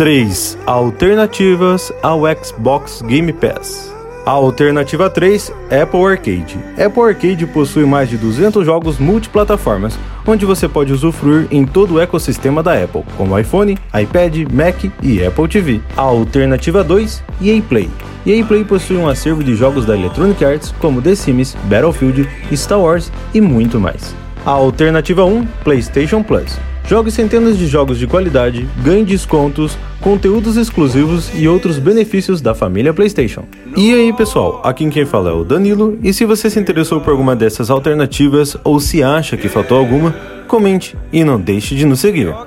3. Alternativas ao Xbox Game Pass. A alternativa 3, Apple Arcade. Apple Arcade possui mais de 200 jogos multiplataformas, onde você pode usufruir em todo o ecossistema da Apple, como iPhone, iPad, Mac e Apple TV. A alternativa 2, EA Play. EA Play possui um acervo de jogos da Electronic Arts, como The Sims, Battlefield, Star Wars e muito mais. A alternativa 1, PlayStation Plus. Jogue centenas de jogos de qualidade, ganhe descontos, conteúdos exclusivos e outros benefícios da família PlayStation. E aí, pessoal, aqui quem fala é o Danilo, e se você se interessou por alguma dessas alternativas ou se acha que faltou alguma, comente e não deixe de nos seguir.